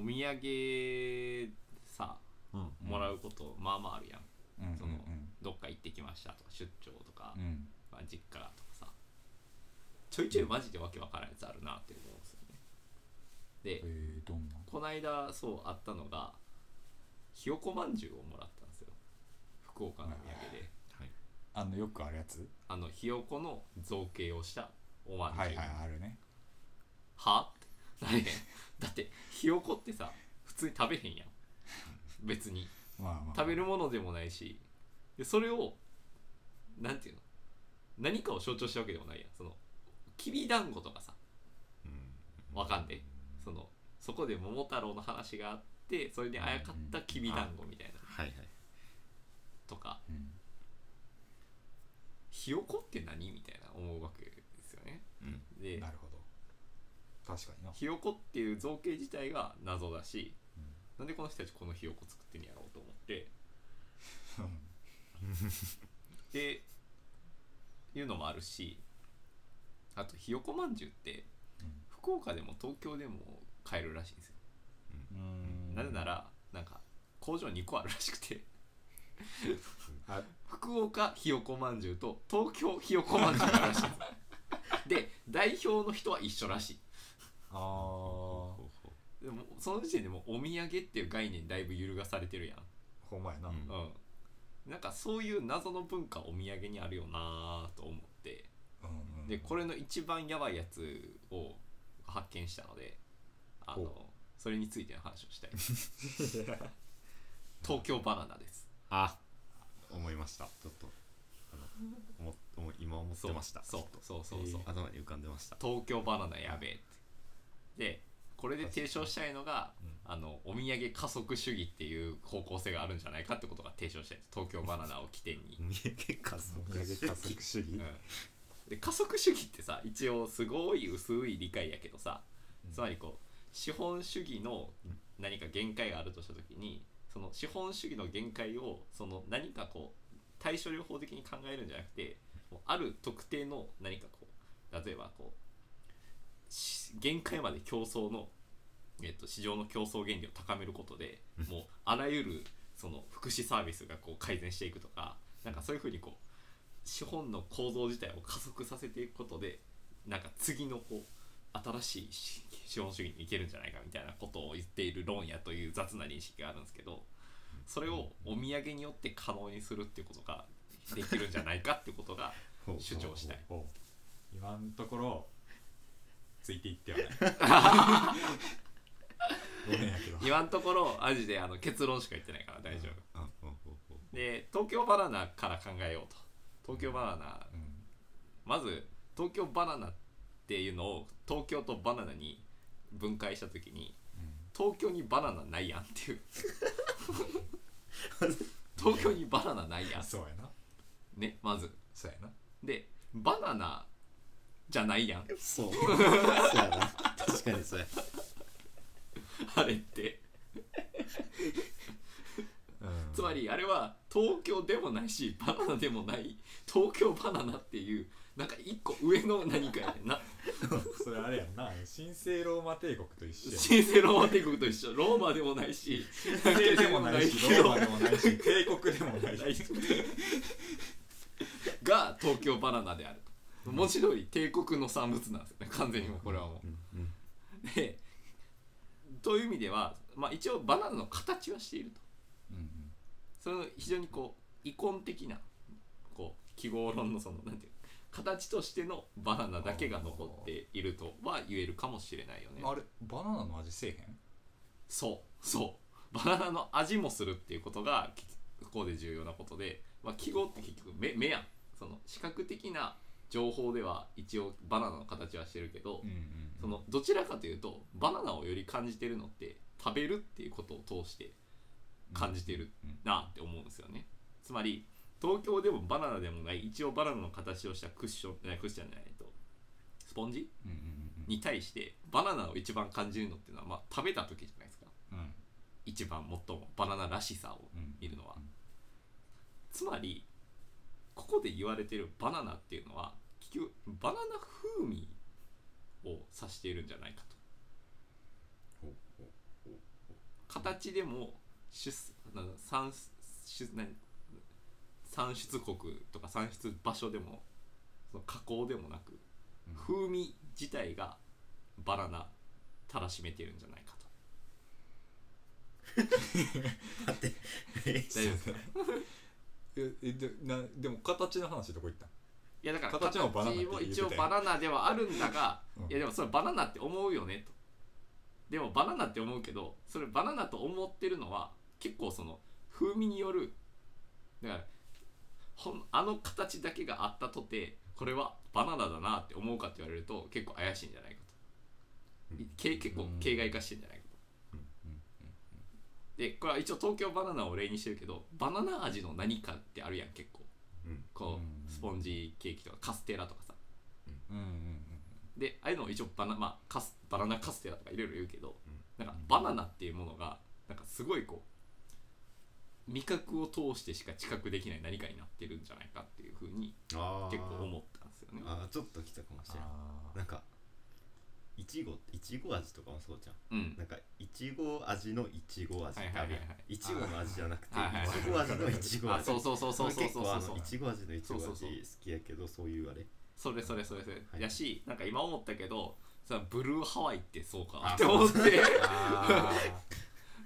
お土産さうん。もらうことまあまああるやん、うん。そのどっか行ってきましたとか出張とか、うん。うんまあ、実家とかさ。ちょいちょいマジでわけわからんやつあるなって思うんですよね。でえー、どんな？この間そうあったのがひよこまんじゅうをもらったんですよ。福岡のお土産で。はいあのよくあるやつ？あのひよこの造形をしたおまんじゅう。はいはいあるね。は？って。なれへんだってひよこってさ普通に食べへんやん。別に。まあまあ。食べるものでもないし。でそれをなんていうの？何かを象徴したわけでもないやん。そのきびだんごとかさ。うん。わかんでそのそこで桃太郎の話があってそれにあやかったきびだんごみたいな。はいはい。とか。うん。ひよこって何？みたいな思うわけですよね。うん。でなるほど確かにな。ひよこっていう造形自体が謎だしうん。なんでこの人たちこのひよこ作ってんやろうと思って。でいうのもあるしあとひよこまんじゅうって福岡でも東京でも買えるらしいんですよ、うん。なぜならなんか工場2個あるらしくて。あ福岡ひよこまんじゅうと東京ひよこまんじゅうがあるらしいんです。で代表の人は一緒らしいあほうほでもその時点でもうお土産っていう概念だいぶ揺るがされてるやん。ーほんまやな、うん。うん。なんかそういう謎の文化お土産にあるよなと思って。うんうんでこれの一番やばいやつを発見したのであのほそれについての話をしたい。東京バナナです。あ思いました。ちょっとあの思今思ってました。そうそうそうそうそう、と頭に浮かんでました。東京バナナやべえってでこれで提唱したいのが、あのお土産加速主義っていう方向性があるんじゃないかってことが提唱したい。です東京バナナを起点に。お土産加速主義。うん。で加速主義ってさ一応すごい薄い理解やけどさ、うん。つまりこう資本主義の何か限界があるとした時にその資本主義の限界をその何かこう対処療法的に考えるんじゃなくてある特定の何かこう例えばこうし限界まで競争の、えっと、市場の競争原理を高めることでもうあらゆるその福祉サービスがこう改善していくとかなんかそういうふうにこう資本の構造自体を加速させていくことでなんか次のこう新しいし資本主義にいけるんじゃないかみたいなことを言っている論やという雑な認識があるんですけどそれをお土産によって可能にするっていうことができるんじゃないかってことが 主張したい。今のところついていってはない ごめんやけど。今のところマジであの結論しか言ってないから大丈夫。あほうほうほうで東京バナナから考えようと。東京バナナ。うん。まず東京バナナっていうのを東京とバナナに分解した時に東京にバナナないやんっていう。東京にバナナないやん。そうやな。ねまず。そうやな。でバナナじゃないやん。そう。そうやな。確かにそうや。あれって。うん。つまりあれは東京でもないしバナナでもない。東京バナナっていうなんか一個上の何かやねんな。それあれやんな。神聖ローマ帝国と一緒やん。神聖ローマ帝国と一緒。ローマでもないし神聖でもないしローマでもないし帝国でもないし が東京バナナであると文字通り帝国の産物なんですよね完全にもうこれはもう。んうん。うでという意味では、まあ、一応バナナの形はしていると。うんその非常にこう遺恨的なこう記号論のそのなんていう形としてのバナナだけが残っているとは言えるかもしれないよね。うんあれバナナの味せえへん？そう。そう。バナナの味もするっていうことがきここで重要なことで、まあ、記号って結局目目やん。その視覚的な情報では一応バナナの形はしてるけど、うんうんそのどちらかというとバナナをより感じてるのって食べるっていうことを通して感じてるうんなって思うんですよね。つまり東京でもバナナでもない一応バナナの形をしたクッションえクッションじゃないとスポンジうんうんうん。に対してバナナを一番感じるのっていうのは、まあ、食べた時じゃないですか。うん。一番最もバナナらしさをうん。見るのは、うん。つまりここで言われてるバナナっていうのは結局バナナ風味を指しているんじゃないかと。形でも出なんだ産出何産出国とか産出場所でもその加工でもなく、うん。風味自体がバナナたらしめてるんじゃないかと。待って。え大丈夫ですか？ええでなでも形の話どこ行ったん？いやだから形もバナナって言もってたよ一応バナナではあるんだが、うん。いやでもそれバナナって思うよねと。でもバナナって思うけどそれバナナと思ってるのは結構その風味によるだからほんあの形だけがあったとてこれはバナナだなって思うかって言われると結構怪しいんじゃないかと、うん。け結構形骸化してんじゃないかと、でこれは一応東京バナナを例にしてるけどバナナ味の何かってあるやん結構。うん。こうん。うスポンジケーキとかカステラとかさうんうん。でああいうのを一応バナ,、まあ、カスバナナカステラとかいろいろ言うけど、うん。なんかバナナっていうものがなんかすごいこう味覚を通してしか知覚できない何かになってるんじゃないかっていうふうに結構思ったんですよね。あーちょっと来たかもしれん。あなんかいちごいちご味とかもそうじゃん。うん。なんかいちご味のいちご味ってあるやん。はいはいはいはい。いちごの味じゃなくてはいはいはいい。ちご味のいちごあ味そうそうそうそうそう結構あそうそうのいちご味のいちご味好そうそうそうきやけどそういうあれ。それそれそれそれ、はい。やしなんか今思ったけどさブルーハワイってそうかあって思って。あ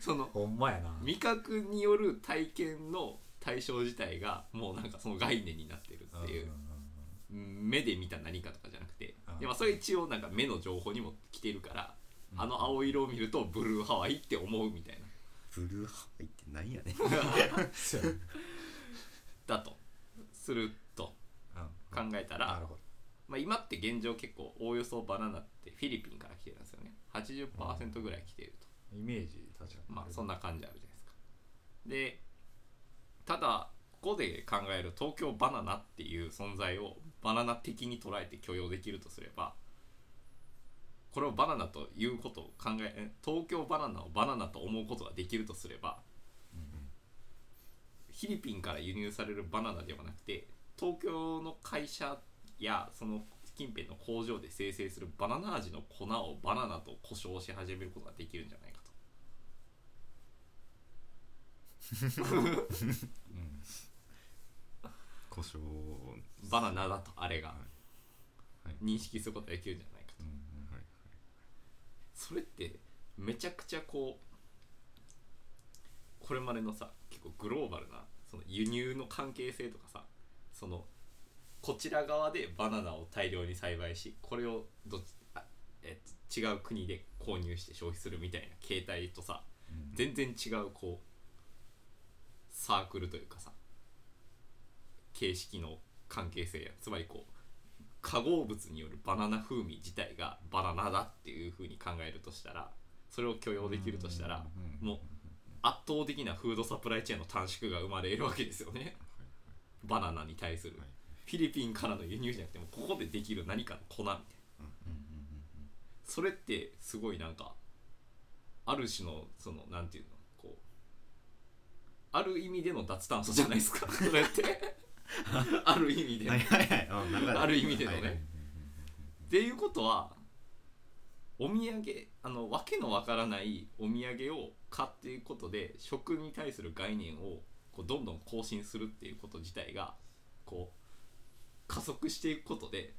そのーほんまやな。味覚による体験の対象自体がもうなんかその概念になってるっていう目で見た何かとかじゃなくてうんで、まあ、それ一応なんか目の情報にも来てるから、あの青色を見るとブルーハワイって思うみたいな。ブルーハワイってなんやね。ん だとするとうん。考えたら、まあ、今って現状結構おおよそバナナってフィリピンから来てるんですよね。80%ぐらい来ていると、イメージ確かに。まあそんな感じあるじゃないですか。でただこで考える東京バナナっていう存在をバナナ的に捉えて許容できるとすればこれをバナナということを考ええ東京バナナをバナナと思うことができるとすればフィリピンから輸入されるバナナではなくて東京の会社やその近辺の工場で生成するバナナ味の粉をバナナと呼称し始めることができるんじゃないかと。う ん故障バナナだとあれが。はい。認識することができるんじゃないかと。うんはいそれってめちゃくちゃこうこれまでのさ結構グローバルなその輸入の関係性とかさそのこちら側でバナナを大量に栽培しこれをどっちあえ違う国で購入して消費するみたいな形態とさうん。全然違うこうサークルというかさ形式の関係性やつまりこう化合物によるバナナ風味自体がバナナだっていうふうに考えるとしたらそれを許容できるとしたらうんもう圧倒的なフードサプライチェーンの短縮が生まれるわけですよね。バナナに対する。はい。フィリピンからの輸入じゃなくてもここでできる何かの粉みたいな。それってすごいなんかある種のそのなんていうのこうある意味での脱炭素じゃないですか。それって ある意味で。のはいはいはい。あある意味でのね。はいはい。っていうことはお土産あの訳のわからないお土産を買っていくことで食に対する概念をこうどんどん更新するっていうこと自体がこう加速していくことで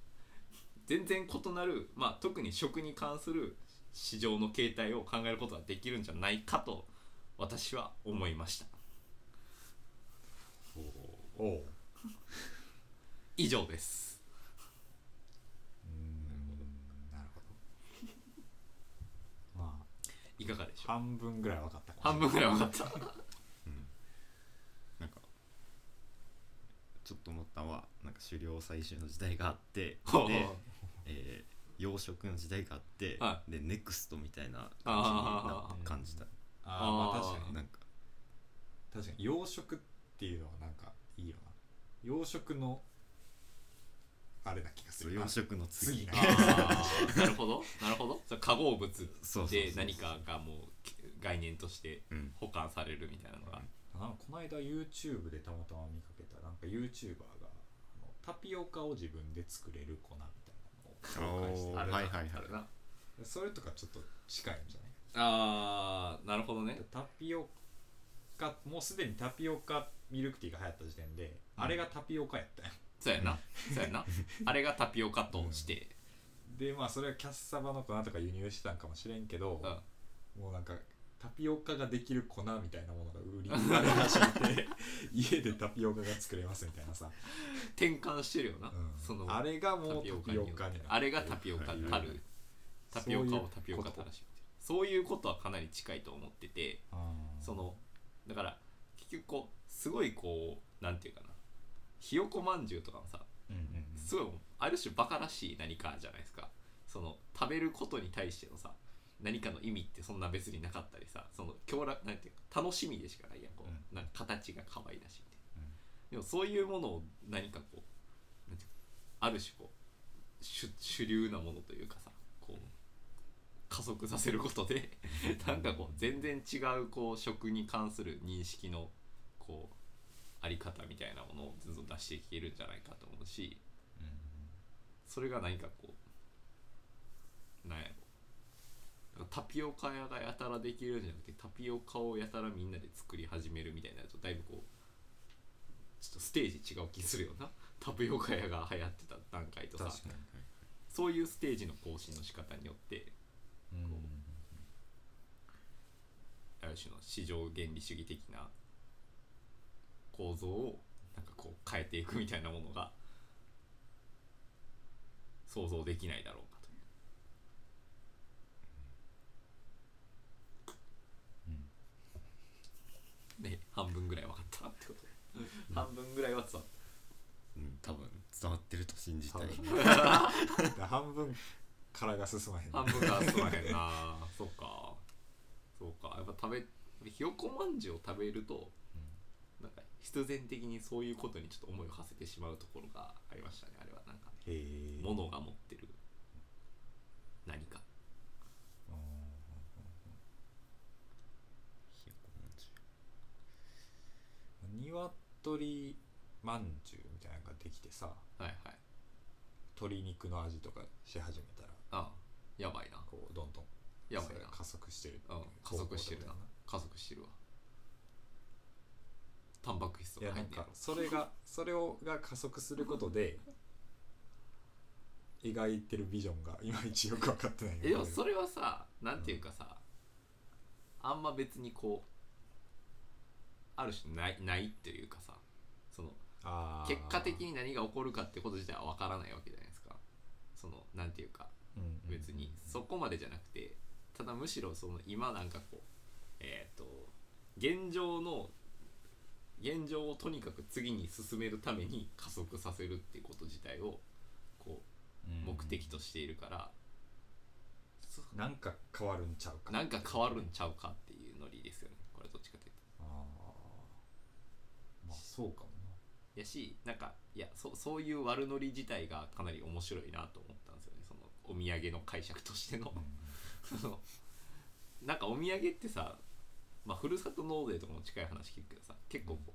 全然異なる、まあ、特に食に関する市場の形態を考えることができるんじゃないかと私は思いました。おう 以上です。うんなるほど。まあいかがでしょう？半分ぐらい分かったか半分ぐらい分かった。なんかちょっと思ったのはなんか狩猟採集の時代があってほうで、えー養殖の時代があって、はでネクストみたいな感じにあーな感じた。あー。まああー。確かになんか確かに養殖っていうのはなんかいいよな養殖のあれな気がするそう養殖の次。次あー。なるほど。なるほど。化合物そうそうそうで何かがもう概念としてうん。保管されるみたいなのが、なんかこの間 YouTube でたまたま見かけたなんか YouTuber があのタピオカを自分で作れる粉みたいなのを紹介しておー。あるな。はいはいはいあるな。それとかちょっと近いんじゃない？あー。なるほどね。タピオカもうすでにタピオカミルクティーが流行った時点で、あれがタピオカやった。よそうやな。そうやな。あれがタピオカとして、でまあそれはキャッサバの粉とか輸入してたんかもしれんけど、うん。もうなんかタピオカができる粉みたいなものが売り売られ始めて 家でタピオカが作れますみたいなさ、転換してるよな、うん。そのあれがもうタピオカによってあれがタピオカたる。タピオカをタピオカたらしめて。るそういうことはかなり近いと思っててそのだから結局こうすごいこうなんていうかな。ひよこまんじゅうとかもさうんうんうん。すごいある種バカらしい何かじゃないですか。その食べることに対してのさ何かの意味ってそんな別になかったりさその強楽なんていうか楽しみでしかないやんこう、うん。なんか形が可愛らしいみたいな、うん。でもそういうものを何かこうなんていうかある種こう主主流なものというかさ加速させることで なんかこう全然違うこう食に関する認識のこうあり方みたいなものをずっと出していけるんじゃないかと思うしそれが何かこうなんやろ。タピオカ屋がやたらできるんじゃなくてタピオカをやたらみんなで作り始めるみたいなやつとだいぶこうちょっとステージ違う気するよなタピオカ屋が流行ってた段階とさそういうステージの更新の仕方によってうんある種の市場原理主義的な構造をなんかこう変えていくみたいなものが想像できないだろうかという。ね半分ぐらい分かったってことで、半分ぐらいは伝わっうん多分伝わってると信じたい。半分からが進まへん。た半分が進まへんな。そうか。そうか。やっぱ食べひよこまんじゅうを食べるとなんか必然的にそういうことにちょっと思いを馳せてしまうところがありましたねあれは。なんか物が持ってる。何か。ひよこまんじニワトリまんじゅうみたいなのができてさ。はいはい鶏肉の味とかし始めたらああやばいな。こうどんどんやばいな。加速してる。うん加速してるな。加速してるわ。タンパク質といやなんかか入ってるそれが それをが加速することで描いてるビジョンがいまいちよく分かってないえでもそれはさなんていうかさ、あんま別にこうある種ないないっていうかさその結果的に何が起こるかってこと自体は分からないわけじゃないですか。そのなんていうか。別に。そこまでじゃなくてただむしろその今なんかこうえっ、と現状の現状をとにかく次に進めるために加速させるってこと自体をこううん。目的としているから、そなんか変わるんちゃうか。なんか変わるんちゃうかっていうノリですよね。これどっちかというと。あー。まあそうかもやしなんかいやそそういう悪ノリ自体がかなり面白いなと思ったんですよね。そのお土産の解釈としての。な、そのなんかお土産ってさまあふるさと納税とかも近い話聞くけどさ結構こ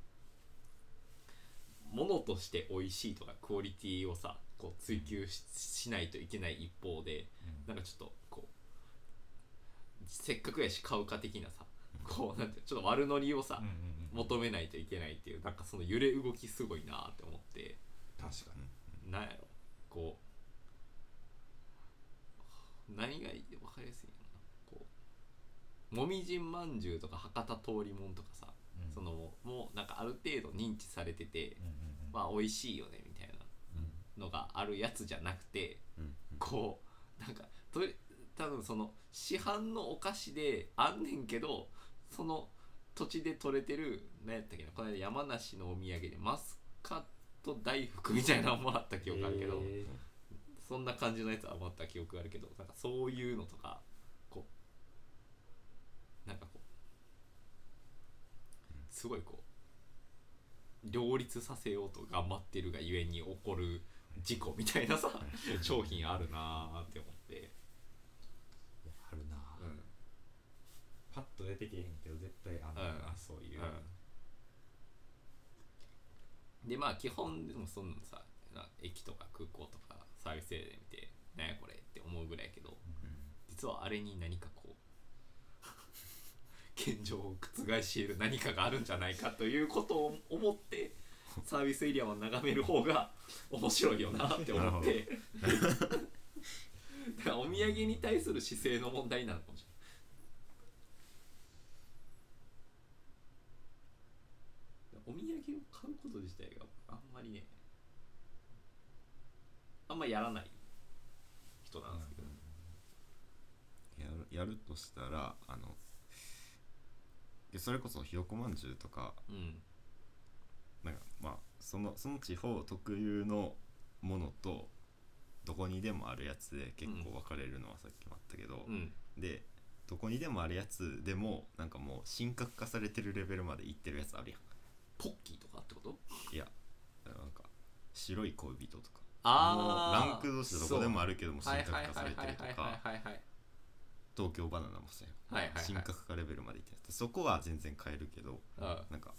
う物として美味しいとかクオリティをさこう追求ししないといけない一方でなんかちょっとこうせっかくやし買うか的なさこうなんてちょっと悪ノリをさ、求めないといけないっていうなんかその揺れ動きすごいなって思って。確かに。なんやろ。こう。何がいい分かりやすいな。こう。もみじんまんじゅうとか博多通りもんとかさ、うん。そのもうなんかある程度認知されてて、うんうんうん。まあ美味しいよねみたいなのがあるやつじゃなくてうん。こうなんかとり多分その市販のお菓子であんねんけどその土地で採れてる何やったっけなこの間山梨のお土産でマスカット大福みたいなのもらった記憶あるけど、へそんな感じのやつはもらった記憶あるけどなんかそういうのとかこうなんかこうすごいこう両立させようと頑張ってるがゆえに起こる事故みたいなさ 商品あるなーって思って、ーいやあるな、うんパッと出てけへんけど絶対あんねんな、うん。そういう、でまあ基本でもそんなのさな駅とか空港とかサービスエリアで見て「なんやこれ?」って思うぐらいやけど実はあれに何かこう 現状を覆し得る何かがあるんじゃないかということを思ってサービスエリアを眺める方が面白いよなって思って。だからお土産に対する姿勢の問題なのかもしれないお土産を買うこと自体があんまりねあんまやらない人なんですけど、やるやるとしたらあのでそれこそひよこまんじゅうとかうん。なんかまあそのその地方特有のものとどこにでもあるやつで結構分かれるのはさっきもあったけど、うん。でどこにでもあるやつでもなんかもう神格化されてるレベルまでいってるやつあるやポッキーとかってこと？んいやなんか白い恋人とか。あー。もうランク同士でどこでもあるけども神格化されてるとか。東京バナナもそうやん格化レベルまでいって。るそこは全然買えるけどはいなんか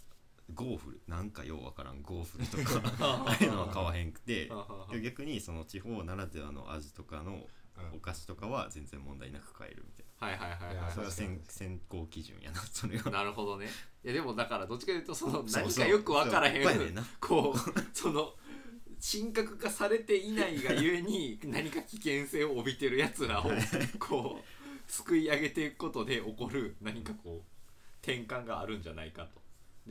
ゴーフル。なんかようわからん。ゴーフルとか。ああいうのは買わへんくて。逆にその地方ならではの味とかのお菓子とかは全然問題なく買えるみたいはいはいはいなはい。それは選選考基準やなそれは。なるほどね。いやでもだからどっちかというとそのそうそう。何かよく分からへそうやねんな。んこう その神格化されていないがゆえに何か危険性を帯びてるやつらをこうすくい上げていくことで起こる何かこう転換があるんじゃないかと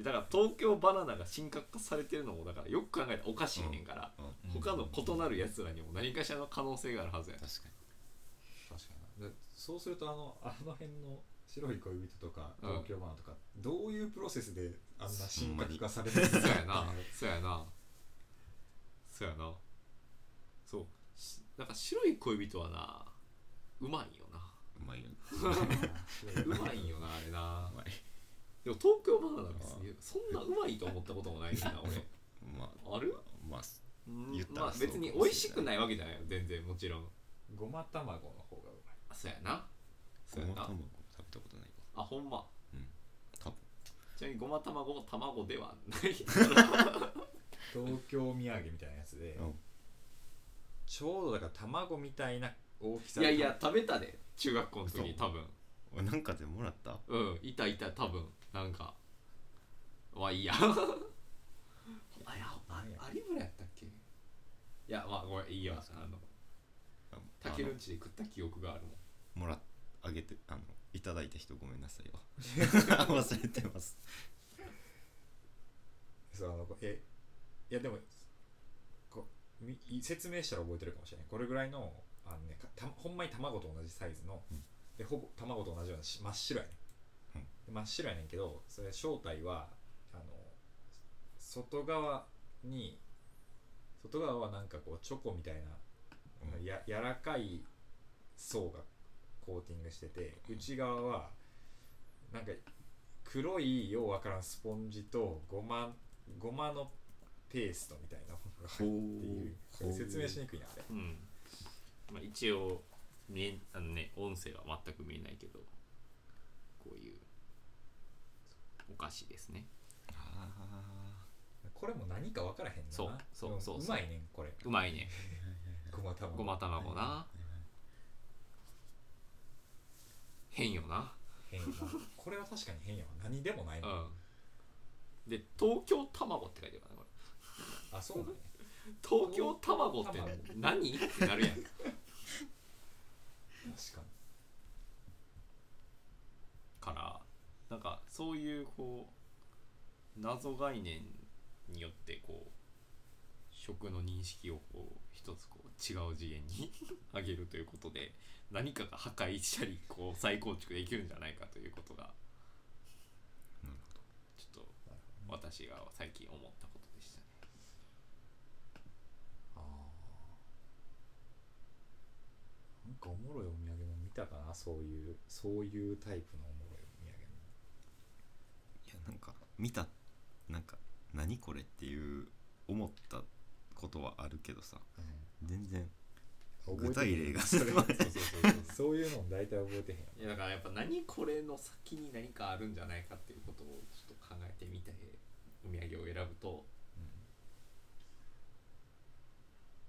でだから東京バナナが神格化されてるのもだからよく考えたらおかしいねんから、うん他の異なるやつらにも何かしらの可能性があるはずや。確か確かにでそうするとあのあの辺の白い恋人とかうん。東京バナナとか、どういうプロセスであんな神格化されて そうるんだやな。そうやな。そうやな。そう。しなんか白い恋人はなうまいよな。にうまいよ。ね うまいよなあれな。うまいでも東京バナナ別にそんなうまいと思ったこともないしな 俺。まある？あまあうん言ったらまあ別に美味しくないわけじゃないよ全然もちろん。ごま卵の方がうまい。あそうやな。そうやな。ごま卵食べたことないわ。あほんま。多分ちなみにごま卵も卵ではない。東京土産みたいなやつで、うん。ちょうどだから卵みたいな大きさ。いやいや食べたで。中学校の時多分。俺なんかでもらった？うんいたいた多分なんかまあいいや。あやあ有村やったっけ？いやまあごめんいいよ。あのたけるんちで食った記憶があるもん。もらあげてあのいただいた人ごめんなさいよ。忘れてます。そうあのえいやでもこうみい説明したら覚えてるかもしれない。これぐらいのあの、ね、かたほんまに卵と同じサイズの、うん。でほぼ卵と同じようなし真っ白やね、真っ白やねんけどそれ正体はあの外側に外側はなんかこうチョコみたいな、うん。や柔らかい層がコーティングしてて内側はなんか黒いようわからんスポンジとごまごまのペーストみたいなものが入っている。説明しにくいなあれ。うん、まあ、一応見えあのね音声は全く見えないけどこういうお菓子ですね。あこれも何かわからへんな。そうそうそうそう。うまいねんこれ。うまいね ごま卵。ごま卵な。変よな。変やな。これは確かに変やわ何でもないの、うん。で東京卵って書いてるからねこあそうなんや。れ 東京卵って何？ってなるやん。確かにからなんかそういうこう謎概念によってこう食の認識をこう一つこう違う次元に 上げるということで何かが破壊したりこう再構築できるんじゃないかということがちょっと私が最近思ったことでしたね。あー。なんかおもろいお土産も見たかなそういうそういうタイプのおもろいお土産もいやなんか見たなんか何これっていう思ったことはあるけどさ。全然具体例がそれそうそうそうそうそういうの大体覚えてへんやいやだからやっぱ何これの先に何かあるんじゃないかっていうことをちょっと考えてみてお土産を選ぶと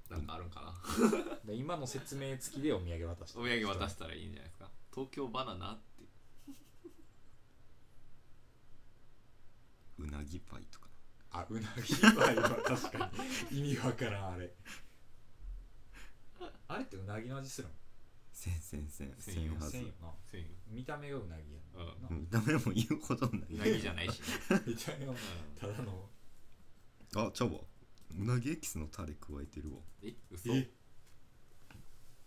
なんかあるんかな。で今の説明付きでお土産渡して。お土産渡したらいいんじゃないですか。東京バナナってなぎパイとか。あうなぎパイは確かに意味わからんあれ。あれってうなぎの味するの？せんせんせんせせんよんはず。せんよ。なせんよ。見た目がうなぎやん。な、見た目も言うほどなうなぎじゃないしね、見た目はうただの。あちゃうわ。うなぎエキスのタレ加えてるわ。ん、え嘘。え？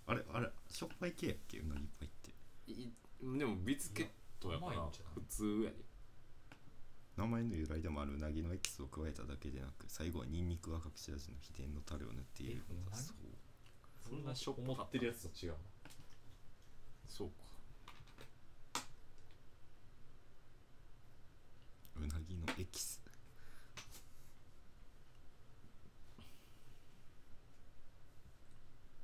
あれあれしょっぱい系やっけ？うなぎパイって。いでもビスケットやから甘いんじゃない？普通やで名前の由来でもあるうなぎのエキスを加えただけでなく最後はニンニクは隠し味の秘伝のタレを塗っている。のだそうそんな食ょっってるやつと違うそうか。うなぎのエキス。